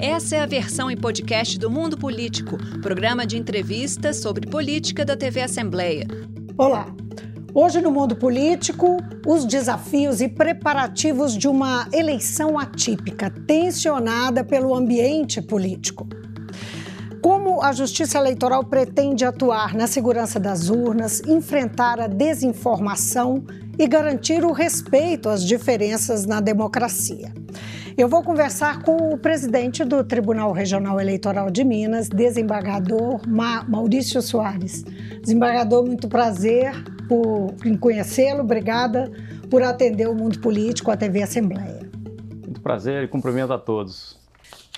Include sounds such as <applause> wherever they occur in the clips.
Essa é a versão em podcast do Mundo Político, programa de entrevistas sobre política da TV Assembleia. Olá. Hoje no mundo político, os desafios e preparativos de uma eleição atípica, tensionada pelo ambiente político. Como a Justiça Eleitoral pretende atuar na segurança das urnas, enfrentar a desinformação e garantir o respeito às diferenças na democracia? Eu vou conversar com o presidente do Tribunal Regional Eleitoral de Minas, desembargador Ma Maurício Soares. Desembargador, muito prazer por, em conhecê-lo. Obrigada por atender o mundo político, a TV Assembleia. Muito prazer e cumprimento a todos.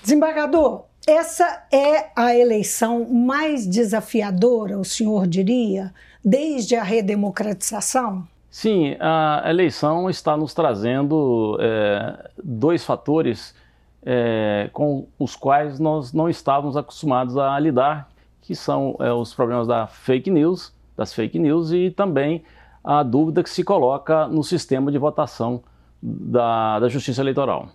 Desembargador, essa é a eleição mais desafiadora, o senhor diria, desde a redemocratização? Sim, a eleição está nos trazendo é, dois fatores é, com os quais nós não estávamos acostumados a lidar, que são é, os problemas da fake news, das fake news e também a dúvida que se coloca no sistema de votação da, da Justiça Eleitoral.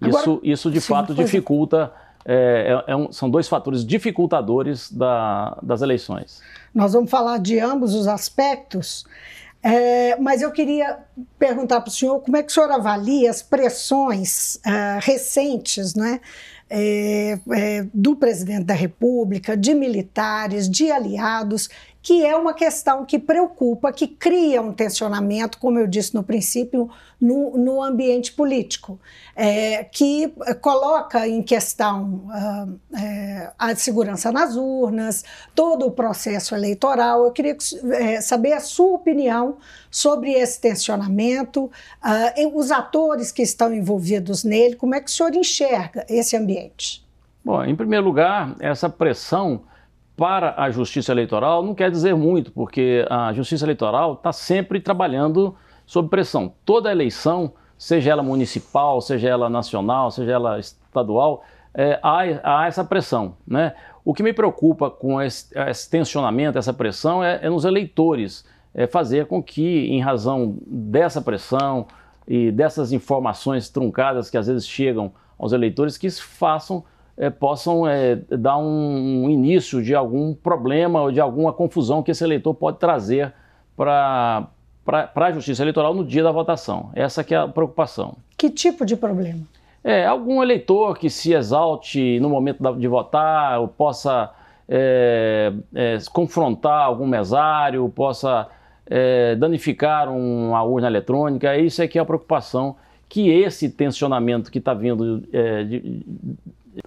Agora, isso, isso de fato dificulta, é, é, é um, são dois fatores dificultadores da, das eleições. Nós vamos falar de ambos os aspectos. É, mas eu queria perguntar para o senhor como é que o senhor avalia as pressões uh, recentes né, é, é, do presidente da República, de militares, de aliados, que é uma questão que preocupa, que cria um tensionamento, como eu disse no princípio, no, no ambiente político, é, que coloca em questão uh, é, a segurança nas urnas, todo o processo eleitoral. Eu queria é, saber a sua opinião sobre esse tensionamento, uh, os atores que estão envolvidos nele, como é que o senhor enxerga esse ambiente? Bom, em primeiro lugar, essa pressão para a justiça eleitoral não quer dizer muito, porque a justiça eleitoral está sempre trabalhando sob pressão. Toda eleição, seja ela municipal, seja ela nacional, seja ela estadual, é, há, há, essa pressão. Né? O que me preocupa com esse, esse tensionamento, essa pressão, é, é, nos eleitores, é fazer com que, em razão dessa pressão e dessas informações truncadas que às vezes chegam aos eleitores, que façam é, possam é, dar um, um, início de algum problema ou de alguma confusão que esse eleitor pode trazer para a Justiça Eleitoral no dia da votação. Essa que é a preocupação. Que tipo de problema? É, algum eleitor que se exalte no momento de votar, ou possa é, confrontar algum mesário, possa danificar uma urna eletrônica, isso é que é a preocupação que esse tensionamento que está vindo é, de,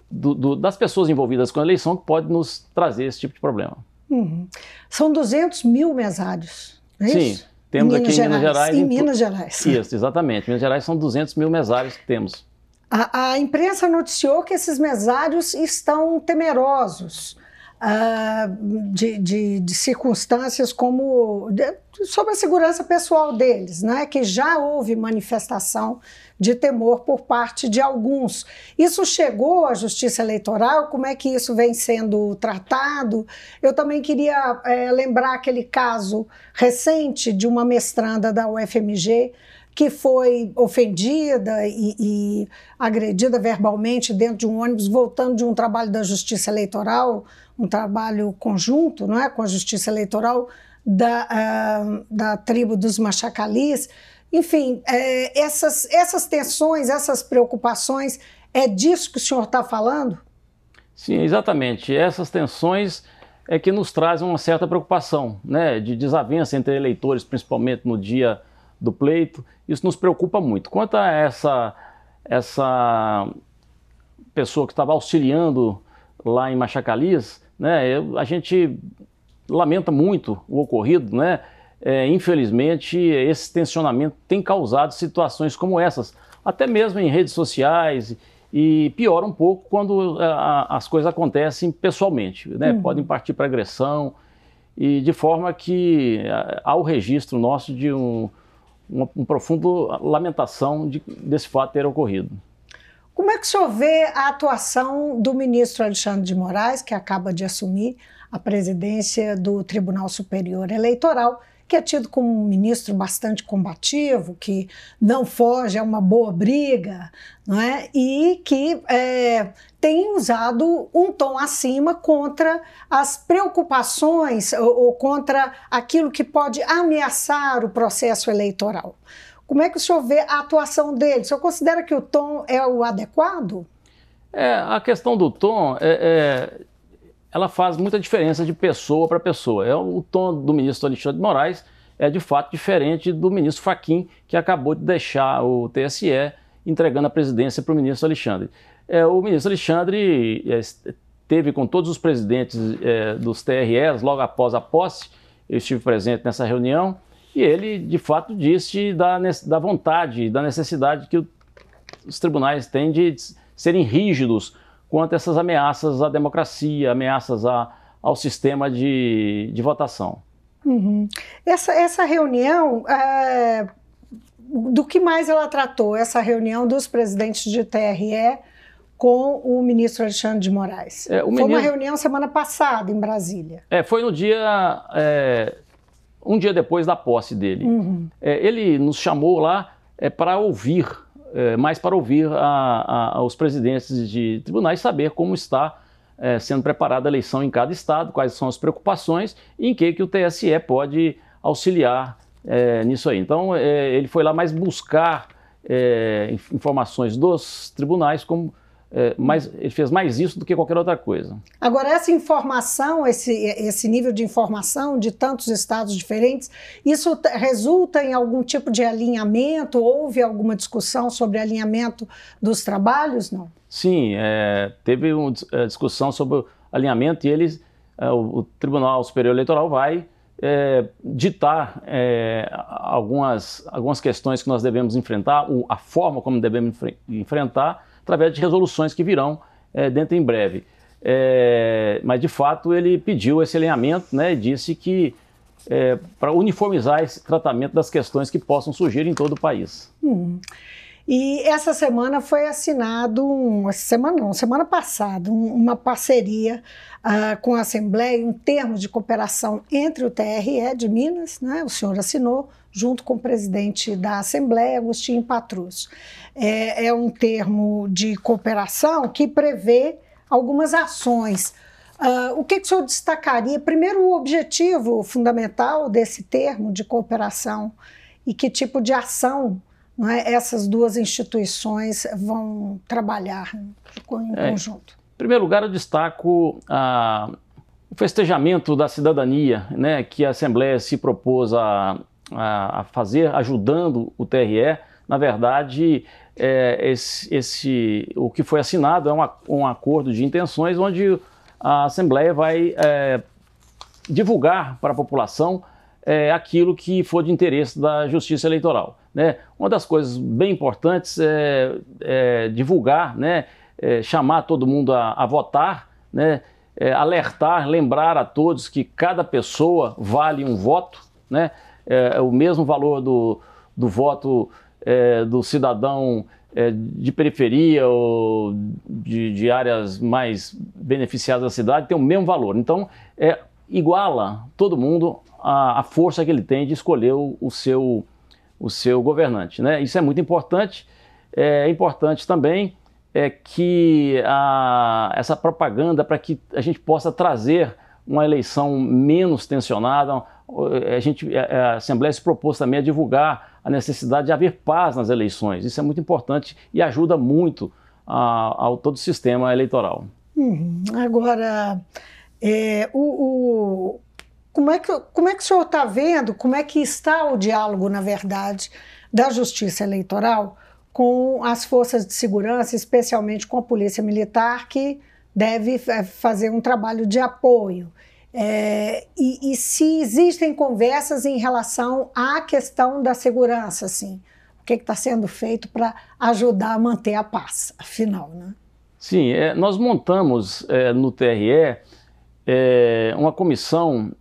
do, do, das pessoas envolvidas com a eleição que pode nos trazer esse tipo de problema. Uhum. São 200 mil mesários, não é Sim, isso? temos aqui em Minas Gerais. Em Minas Gerais. <laughs> Isso, exatamente. Em Minas Gerais são 200 mil mesários que temos. A, a imprensa noticiou que esses mesários estão temerosos uh, de, de, de, circunstâncias como de, sobre a segurança pessoal deles, né? que já houve manifestação de temor por parte de alguns. Isso chegou à Justiça Eleitoral? Como é que isso vem sendo tratado? Eu também queria é, lembrar aquele caso recente de uma mestranda da UFMG que foi ofendida e, e, agredida verbalmente dentro de um ônibus, voltando de um trabalho da Justiça Eleitoral, um trabalho conjunto não é, com a Justiça Eleitoral da, uh, da tribo dos Machacalis. Enfim, é, essas, essas tensões, essas preocupações, é disso que o senhor está falando? Sim, exatamente. Essas tensões é que nos trazem uma certa preocupação, né, de desavença entre eleitores, principalmente no dia do pleito. Isso nos preocupa muito. Quanto a essa, essa pessoa que estava auxiliando lá em Machacalias, né, a gente lamenta muito o ocorrido, né? É, infelizmente, esse tensionamento tem causado situações como essas, até mesmo em redes sociais, e piora um pouco quando a, as coisas acontecem pessoalmente, né? Uhum. Podem partir para agressão, e de forma que há o registro nosso de um, uma um profundo lamentação de, desse fato ter ocorrido. Como é que o senhor vê a atuação do ministro Alexandre de Moraes, que acaba de assumir a presidência do Tribunal Superior Eleitoral que é tido como um ministro bastante combativo, que não foge a uma boa briga, não é? e que é, tem usado um tom acima contra as preocupações ou, ou contra aquilo que pode ameaçar o processo eleitoral. Como é que o senhor vê a atuação dele? O senhor considera que o tom é o adequado? É, a questão do tom, é, é, ela faz muita diferença de pessoa para pessoa. É, o tom do ministro Alexandre de Moraes é de fato diferente do ministro Faquim, que acabou de deixar o TSE entregando a presidência para o ministro Alexandre. É, o ministro Alexandre é, teve com todos os presidentes é, dos TREs logo após a posse, eu estive presente nessa reunião, e ele, de fato, disse da, da vontade, da necessidade que os tribunais têm de serem rígidos quanto essas ameaças à democracia, ameaças a, ao sistema de, de votação. Uhum. Essa, essa reunião, é, do que mais ela tratou? Essa reunião dos presidentes de TRE com o ministro Alexandre de Moraes. É, foi ministro... uma reunião semana passada em Brasília. É, foi no dia é, um dia depois da posse dele. Uhum. É, ele nos chamou lá é, para ouvir, é, mais para ouvir a, a, os presidentes de tribunais, saber como está é, sendo preparada a eleição em cada estado, quais são as preocupações e em que, que o TSE pode auxiliar é, nisso aí. Então, é, ele foi lá mais buscar informações dos tribunais como é, mais, ele fez mais isso do que qualquer outra coisa. Agora, essa informação, esse, esse nível de informação de tantos estados diferentes, isso resulta em algum tipo de alinhamento? Houve alguma discussão sobre alinhamento dos trabalhos? Não? Sim, é, teve uma é, discussão sobre alinhamento e eles, é, o, o, Tribunal Superior Eleitoral vai é, ditar é, algumas, algumas questões que nós devemos enfrentar, o, a forma como devemos enfrentar através de resoluções que virão é, dentro em breve. É, mas, de fato, ele pediu esse alinhamento né, e disse que é, para uniformizar esse tratamento das questões que possam surgir em todo o país. Hum. E essa semana foi assinado, um, semana não, semana passada, um, uma parceria uh, com a Assembleia, um termo de cooperação entre o TRE de Minas, né, o senhor assinou, junto com o presidente da Assembleia, Agostinho Patrus. É, é um termo de cooperação que prevê algumas ações. Uh, o que, que o senhor destacaria? Primeiro, o objetivo fundamental desse termo de cooperação e que tipo de ação não é, essas duas instituições vão trabalhar em é, conjunto. Em primeiro lugar, eu destaco a, o festejamento da cidadania né, que a Assembleia se propôs a, a, a fazer, ajudando o TRE. Na verdade, é, esse, esse, o que foi assinado é um, um acordo de intenções onde a Assembleia vai é, divulgar para a população é, aquilo que for de interesse da Justiça Eleitoral. Né? Uma das coisas bem importantes é, é divulgar, né? É, chamar todo mundo a, a votar, né? É, alertar, lembrar a todos que cada pessoa vale um voto, né? É, o mesmo valor do, do voto é, do cidadão é, de periferia ou de, de, áreas mais beneficiadas da cidade tem o mesmo valor. Então, é, iguala todo mundo a, a força que ele tem de escolher o, o, seu, o seu governante. Né? Isso é muito importante. É importante também é que a, essa propaganda para que a gente possa trazer uma eleição menos tensionada, a, gente, a Assembleia se propôs também a divulgar a necessidade de haver paz nas eleições. Isso é muito importante e ajuda muito ao todo o sistema eleitoral. Uhum. Agora, é, o, o, como, é que, como é que o senhor está vendo, como é que está o diálogo, na verdade, da justiça eleitoral com as forças de segurança, especialmente com a polícia militar, que deve é, fazer um trabalho de apoio? É, e, e, se existem conversas em relação à questão da segurança, assim, o que está sendo feito para ajudar a manter a paz, afinal, né? Sim, é, nós montamos é, no TRE é, uma comissão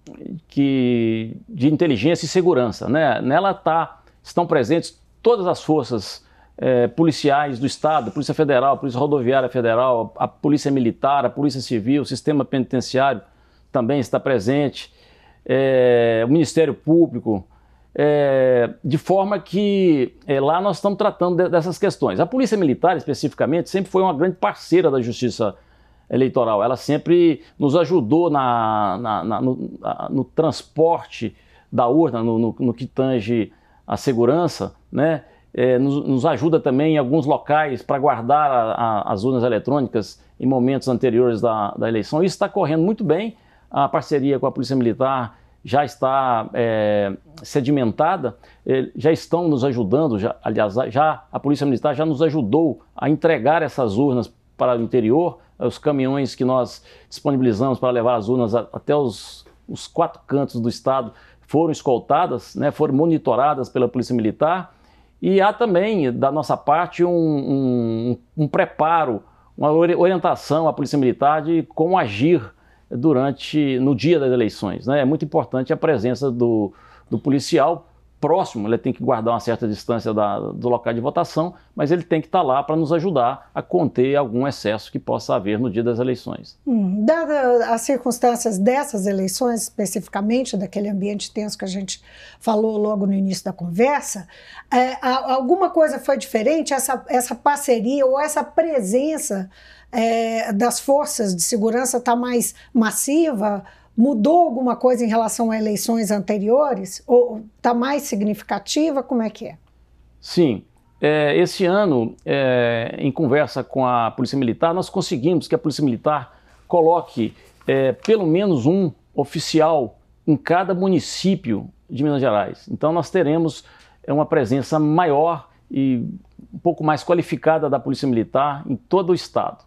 que, de inteligência e segurança. Né? Nela tá, estão presentes todas as forças é, policiais do Estado, Polícia Federal, Polícia Rodoviária Federal, a Polícia Militar, a Polícia Civil, o Sistema Penitenciário, também está presente. é, o Ministério Público, é, de forma que é, lá nós estamos tratando de, dessas questões. A Polícia Militar, especificamente, sempre foi uma grande parceira da Justiça Eleitoral. Ela sempre nos ajudou na, na, na, no, no, transporte da urna, no, no, no que tange a segurança, né? É, nos, nos, ajuda também em alguns locais para guardar a, a, as urnas eletrônicas em momentos anteriores da, da eleição. Isso está correndo muito bem. A parceria com a Polícia Militar já está é, sedimentada, é, já estão nos ajudando, já, aliás, já a Polícia Militar já nos ajudou a entregar essas urnas para o interior, os caminhões que nós disponibilizamos para levar as urnas até os, os quatro cantos do estado foram escoltadas, né, foram monitoradas pela Polícia Militar, e há também, da nossa parte, um, um, um preparo, uma orientação à Polícia Militar de como agir durante no dia das eleições. Né? É muito importante a presença do, do policial próximo, ele tem que guardar uma certa distância da, do local de votação, mas ele tem que estar lá para nos ajudar a conter algum excesso que possa haver no dia das eleições. Hum, Dadas as circunstâncias dessas eleições, especificamente daquele ambiente tenso que a gente falou logo no início da conversa, é, alguma coisa foi diferente? Essa, essa parceria ou essa presença é, das forças de segurança está mais massiva? Mudou alguma coisa em relação a eleições anteriores? Ou está mais significativa? Como é que é? Sim. É, esse ano, é, em conversa com a Polícia Militar, nós conseguimos que a Polícia Militar coloque é, pelo menos um oficial em cada município de Minas Gerais. Então, nós teremos é, uma presença maior e um pouco mais qualificada da Polícia Militar em todo o estado.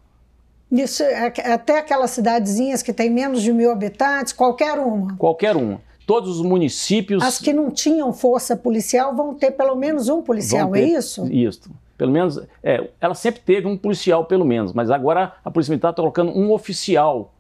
Isso, é até aquelas cidadezinhas que têm menos de mil habitantes, qualquer uma. Qualquer uma. Todos os municípios. As que não tinham força policial vão ter pelo menos um policial, é ter, é isso? Isso. Pelo menos, é, ela sempre teve um policial, pelo menos, mas agora a Polícia Militar está colocando um oficial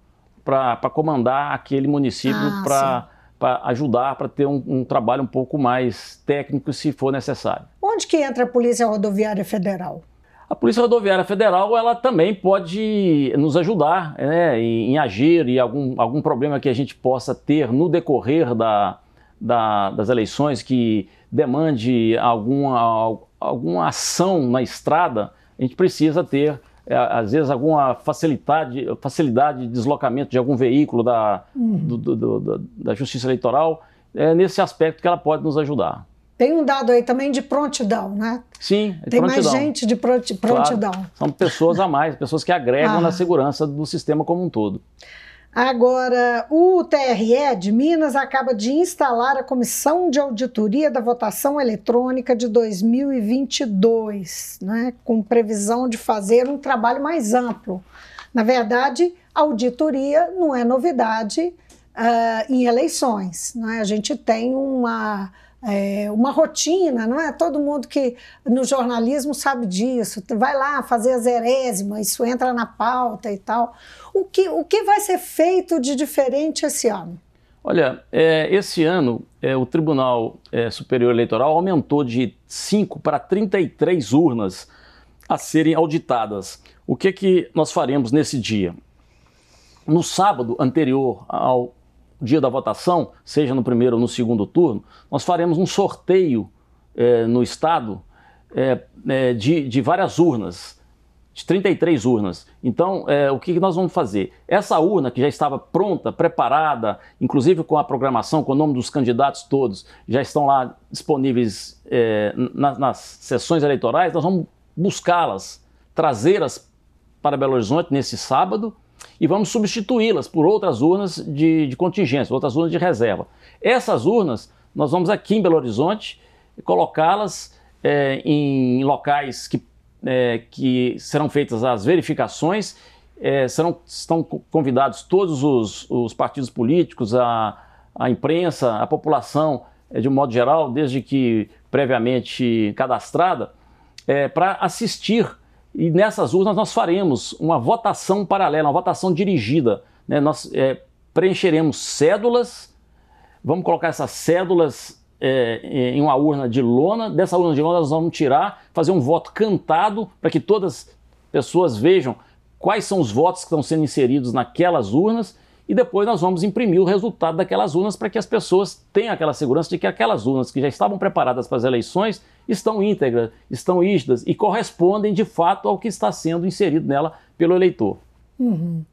para comandar aquele município ah, para ajudar, para ter um, um, trabalho um pouco mais técnico, se for necessário. Onde que entra a Polícia Rodoviária Federal? A Polícia Rodoviária Federal ela também pode nos ajudar né, em, em, agir e algum, algum problema que a gente possa ter no decorrer da, da, das eleições que demande alguma, alguma ação na estrada, a gente precisa ter, é, às vezes, alguma facilidade, facilidade de deslocamento de algum veículo da, uhum. do, do, do, da Justiça Eleitoral. É nesse aspecto que ela pode nos ajudar. Tem um dado aí também de prontidão, né? Sim, é Tem prontidão. mais gente de prontidão. Claro, são pessoas a mais, pessoas que agregam ah. na segurança do sistema como um todo. Agora, o TRE de Minas acaba de instalar a Comissão de Auditoria da Votação Eletrônica de 2022, né, com previsão de fazer um trabalho mais amplo. Na verdade, auditoria não é novidade uh, em eleições. Né? A gente tem uma é, uma rotina, não é? Todo mundo que no jornalismo sabe disso. Vai lá fazer as erésimas, isso entra na pauta e tal. O que, o que vai ser feito de diferente esse ano? Olha, é, esse ano é, o Tribunal é, Superior Eleitoral aumentou de 5 para 33 urnas a serem auditadas. O que, que nós faremos nesse dia? No sábado anterior ao dia da votação, seja no primeiro ou no segundo turno, nós faremos um sorteio é, no Estado é, é, de, de várias urnas, de 33 urnas. Então, o que nós vamos fazer? Essa urna que já estava pronta, preparada, inclusive com a programação, com o nome dos candidatos todos, já estão lá disponíveis nas, nas sessões eleitorais, nós vamos buscá-las, trazê-las para Belo Horizonte nesse sábado e vamos substituí-las por outras urnas de, de contingência, outras urnas de reserva. Essas urnas, nós vamos aqui em Belo Horizonte colocá-las é, em locais que, é, que serão feitas as verificações, é, serão, estão convidados todos os, os partidos políticos, a, a imprensa, a população, de um modo geral, desde que previamente cadastrada, para assistir e nessas urnas nós faremos uma votação paralela, uma votação dirigida. Né? Nós é, preencheremos cédulas, vamos colocar essas cédulas é, em uma urna de lona. Dessa urna de lona nós vamos tirar, fazer um voto cantado para que todas as pessoas vejam quais são os votos que estão sendo inseridos naquelas urnas e depois nós vamos imprimir o resultado daquelas urnas para que as pessoas tenham aquela segurança de que aquelas urnas que já estavam preparadas para as eleições estão íntegras, estão rígidas e correspondem de fato ao que está sendo inserido nela pelo eleitor. Uhum.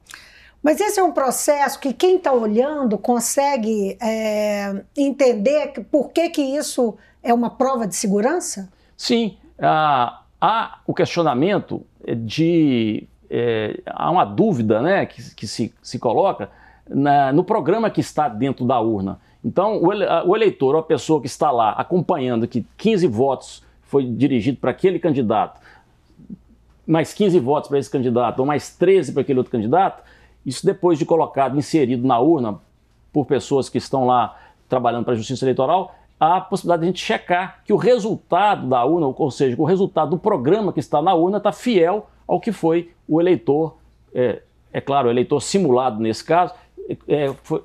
Mas esse é um processo que quem está olhando consegue é, entender por que, que isso é uma prova de segurança? Sim. há o questionamento de. É, há uma dúvida né, que, que se, se coloca na, no programa que está dentro da urna. Então, o, ele, o eleitor, ou a pessoa que está lá acompanhando que 15 votos foi dirigido para aquele candidato, mais 15 votos para esse candidato, ou mais 13 para aquele outro candidato, isso depois de colocado, inserido na urna por pessoas que estão lá trabalhando para a justiça eleitoral, há a possibilidade de a gente checar que o resultado da urna, ou seja, o resultado do programa que está na urna está fiel ao que foi o eleitor, é, é claro, o eleitor simulado nesse caso, é, foi,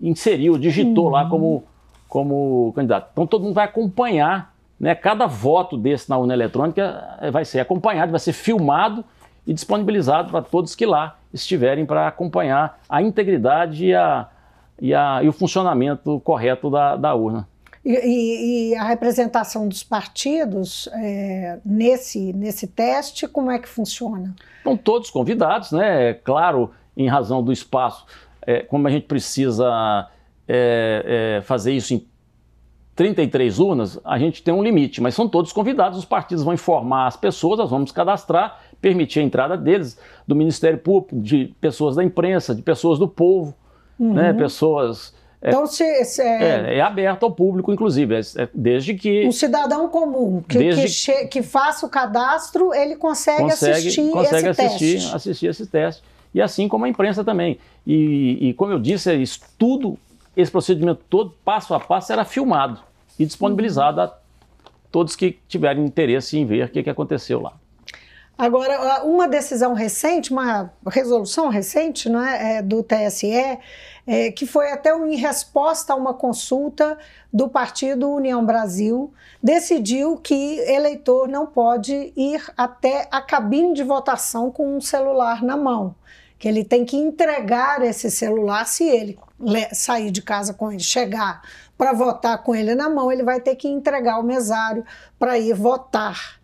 inseriu, digitou uhum. lá como, como candidato. Então todo mundo vai acompanhar, né, cada voto desse na urna eletrônica é, vai ser acompanhado, vai ser filmado e disponibilizado para todos que lá estiverem para acompanhar a integridade e, a, e, a, e o funcionamento correto da, da urna. E, e, a representação dos partidos é, nesse, nesse teste, como é que funciona? Estão todos convidados, né? É claro, em razão do espaço, é, como a gente precisa é, é fazer isso em 33 urnas, a gente tem um limite, mas são todos convidados, os partidos vão informar as pessoas, nós vamos cadastrar, permitir a entrada deles, do Ministério Público, de pessoas da imprensa, de pessoas do povo, uhum. né, pessoas... É, então, se, se é... É, é... aberto ao público, inclusive, é, é, desde que... Um cidadão comum que, desde... que, che... que, faça o cadastro, ele consegue, consegue assistir consegue assistir, assistir esse teste. E assim como a imprensa também. E, e como eu disse, isso tudo esse procedimento todo, passo a passo, era filmado e disponibilizado a todos que tiverem interesse em ver o que, que aconteceu lá. Agora, uma decisão recente, uma resolução recente né, do TSE, é, que foi até em resposta a uma consulta do partido União Brasil, decidiu que eleitor não pode ir até a cabine de votação com um celular na mão, que ele tem que entregar esse celular se ele sair de casa com ele, chegar para votar com ele na mão, ele vai ter que entregar o mesário para ir votar.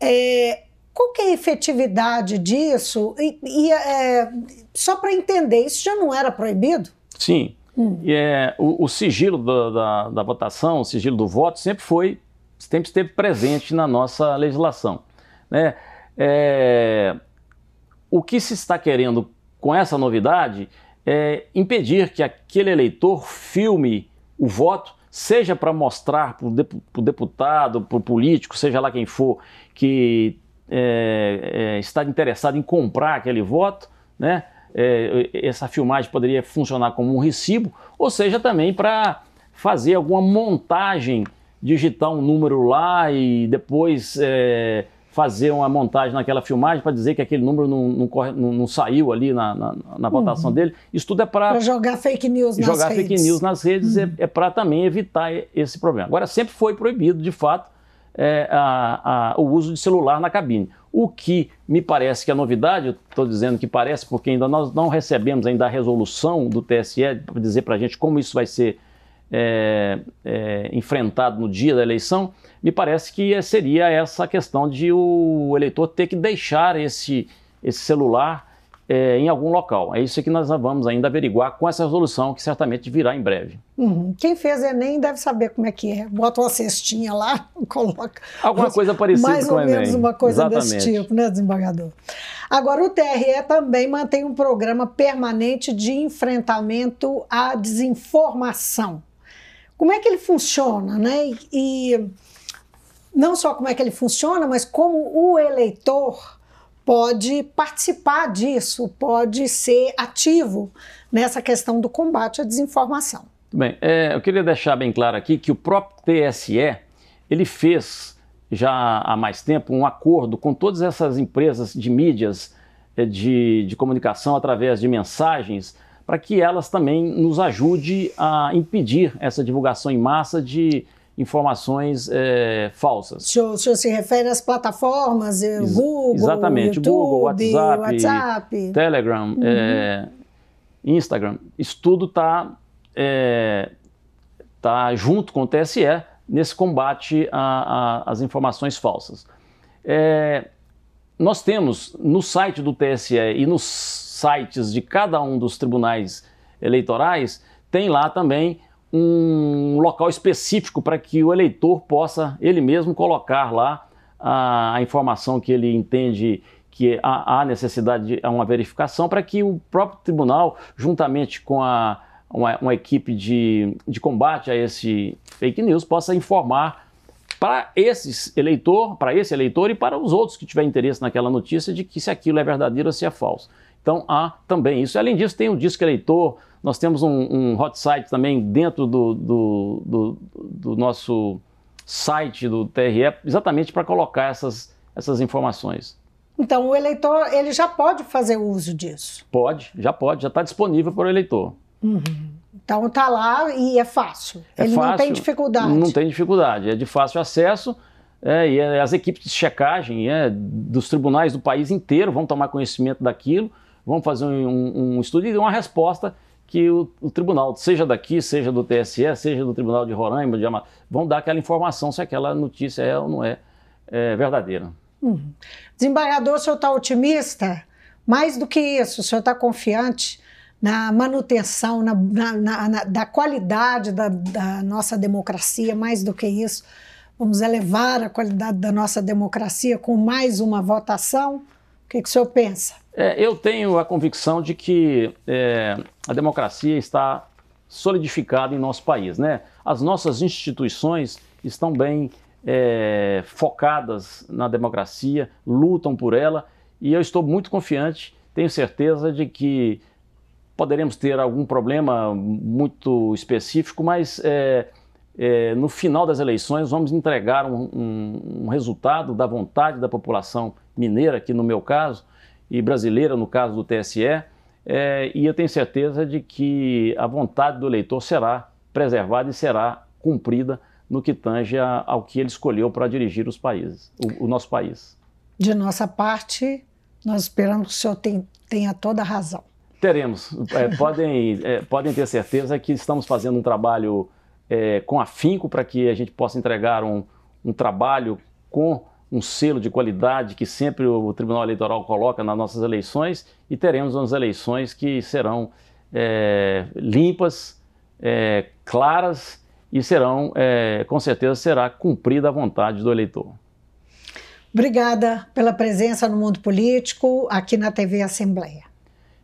É, qual que é a efetividade disso? E, e é, só para entender, isso já não era proibido? Sim. Hum. E, é, o, o sigilo da, da, da, votação, o sigilo do voto, sempre foi, sempre esteve presente na nossa legislação. Né? É, o que se está querendo com essa novidade é, impedir que aquele eleitor filme o voto, seja para mostrar para o deputado, para o político, seja lá quem for, que é, é, está interessado em comprar aquele voto, né? É, essa filmagem poderia funcionar como um recibo, ou seja, também para fazer alguma montagem, digitar um número lá e depois é, fazer uma montagem naquela filmagem para dizer que aquele número não, não, corre, não, não saiu ali na, na, na votação uhum. dele. Isso tudo é para. jogar fake news nas jogar redes. Jogar fake news nas redes é, uhum. é, é para também evitar esse problema. Agora, sempre foi proibido, de fato, é, a, a, o uso de celular na cabine. O que me parece que é novidade, estou dizendo que parece, porque ainda nós não recebemos ainda a resolução do TSE para dizer para a gente como isso vai ser é, é, enfrentado no dia da eleição, me parece que seria essa questão de o eleitor ter que deixar esse, esse celular é, em algum local. É isso que nós vamos ainda averiguar com essa resolução, que certamente virá em breve. Uhum. Quem fez Enem deve saber como é que é. Bota uma cestinha lá, <laughs> coloca. Alguma coisa parecida mais com o Enem. Mais ou menos uma coisa Exatamente. desse tipo, né, desembargador? Agora, o TRE também mantém um programa permanente de enfrentamento à desinformação. Como é que ele funciona, né? E não só como é que ele funciona, mas como o eleitor pode participar disso, pode ser ativo nessa questão do combate à desinformação. Bem, é, eu queria deixar bem claro aqui que o próprio TSE ele fez já há mais tempo um acordo com todas essas empresas de mídias é, de, de comunicação através de mensagens para que elas também nos ajude a impedir essa divulgação em massa de informações é, falsas. O senhor, o senhor, se refere às plataformas, Ex Google, Exatamente, YouTube, Google, WhatsApp, WhatsApp. Telegram. Uhum. É, Instagram. Isso tudo está é, tá junto com o TSE nesse combate às informações falsas. Nós temos no site do TSE e nos sites de cada um dos tribunais eleitorais, tem lá também um local específico para que o eleitor possa ele mesmo colocar lá a, a informação que ele entende que há, há necessidade de uma verificação para que o próprio tribunal, juntamente com a, uma, uma equipe de, de combate a esse fake news, possa informar para esse eleitor, para esse eleitor e para os outros que tiverem interesse naquela notícia de que se aquilo é verdadeiro ou se é falso. Então há também isso. Além disso, tem o disco eleitor, nós temos um, um hot site também dentro do, do, do, do nosso site do TRE, exatamente para colocar essas, essas informações. Então o eleitor ele já pode fazer uso disso? Pode, já pode, já está disponível para o eleitor. Uhum. Então está lá e é fácil. É ele fácil, não tem dificuldade. Não tem dificuldade, é de fácil acesso. É, e é, as equipes de checagem é, dos tribunais do país inteiro vão tomar conhecimento daquilo, vão fazer um, um estudo e uma resposta que o, o, tribunal, seja daqui, seja do TSE, seja do Tribunal de Roraima, de Amar, vão dar aquela informação se aquela notícia é ou não é, é verdadeira. Uhum. Desembargador, o senhor está otimista? Mais do que isso, o senhor está confiante na manutenção, na, na, na, da qualidade da, da nossa democracia, mais do que isso? Vamos elevar a qualidade da nossa democracia com mais uma votação? Que, que o senhor pensa? É, eu tenho a convicção de que é, a democracia está solidificada em nosso país. Né? As nossas instituições estão bem é, focadas na democracia, lutam por ela, e eu estou muito confiante, tenho certeza de que poderemos ter algum problema muito específico, mas é, no final das eleições vamos entregar um, um, um, resultado da vontade da população mineira, aqui no meu caso, e brasileira, no caso do TSE, é, e eu tenho certeza de que a vontade do eleitor será preservada e será cumprida no que tange ao que ele escolheu para dirigir os países, o, o, nosso país. De nossa parte, nós esperamos que o senhor tem, tenha toda a razão. Teremos. É, podem, é, podem ter certeza que estamos fazendo um trabalho é, com afinco para que a gente possa entregar um, um trabalho com um selo de qualidade que sempre o Tribunal Eleitoral coloca nas nossas eleições e teremos umas eleições que serão é, limpas, é, claras e serão, é, com certeza, será cumprida a vontade do eleitor. Obrigada pela presença no mundo político aqui na TV Assembleia.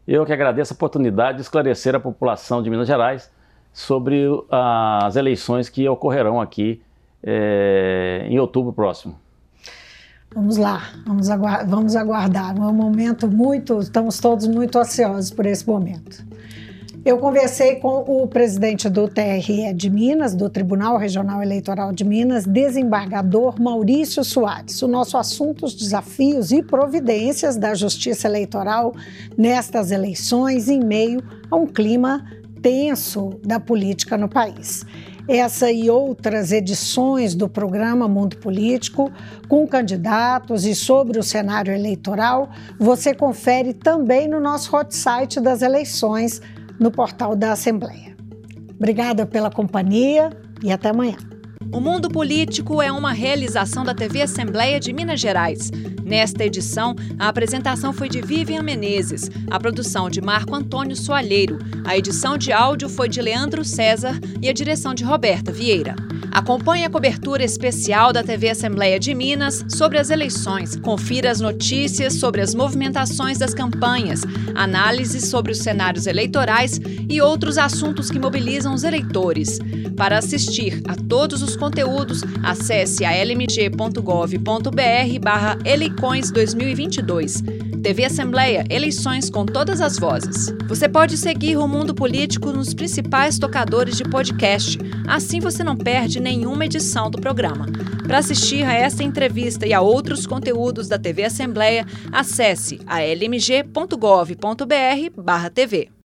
Eu que agradeço a oportunidade de esclarecer a população de Minas Gerais sobre as eleições que ocorrerão aqui é, em outubro próximo. Vamos lá, vamos aguardar, vamos aguardar. É um momento muito, estamos todos muito ansiosos por esse momento. Eu conversei com o presidente do TRE de Minas, do Tribunal Regional Eleitoral de Minas, desembargador Maurício Soares. O nosso assunto, os desafios e providências da justiça eleitoral nestas eleições em meio a um clima tenso da política no país. Essa e outras edições do programa Mundo Político, com candidatos e sobre o cenário eleitoral, você confere também no nosso hot site das eleições no portal da Assembleia. Obrigada pela companhia e até amanhã. O Mundo Político é uma realização da TV Assembleia de Minas Gerais. Nesta edição, a apresentação foi de Vivian Menezes, a produção de Marco Antônio Soalheiro, a edição de áudio foi de Leandro César e a direção de Roberta Vieira. Acompanhe a cobertura especial da TV Assembleia de Minas sobre as eleições. Confira as notícias sobre as movimentações das campanhas, análises sobre os cenários eleitorais e outros assuntos que mobilizam os eleitores. Para assistir a todos os conteúdos, acesse a lmg.gov.br barra Eleicões 2022. TV Assembleia, eleições com todas as vozes. Você pode seguir o Mundo Político nos principais tocadores de podcast. Assim você não perde nenhuma edição do programa. Para assistir a esta entrevista e a outros conteúdos da TV Assembleia, acesse a lmg.gov.br/tv.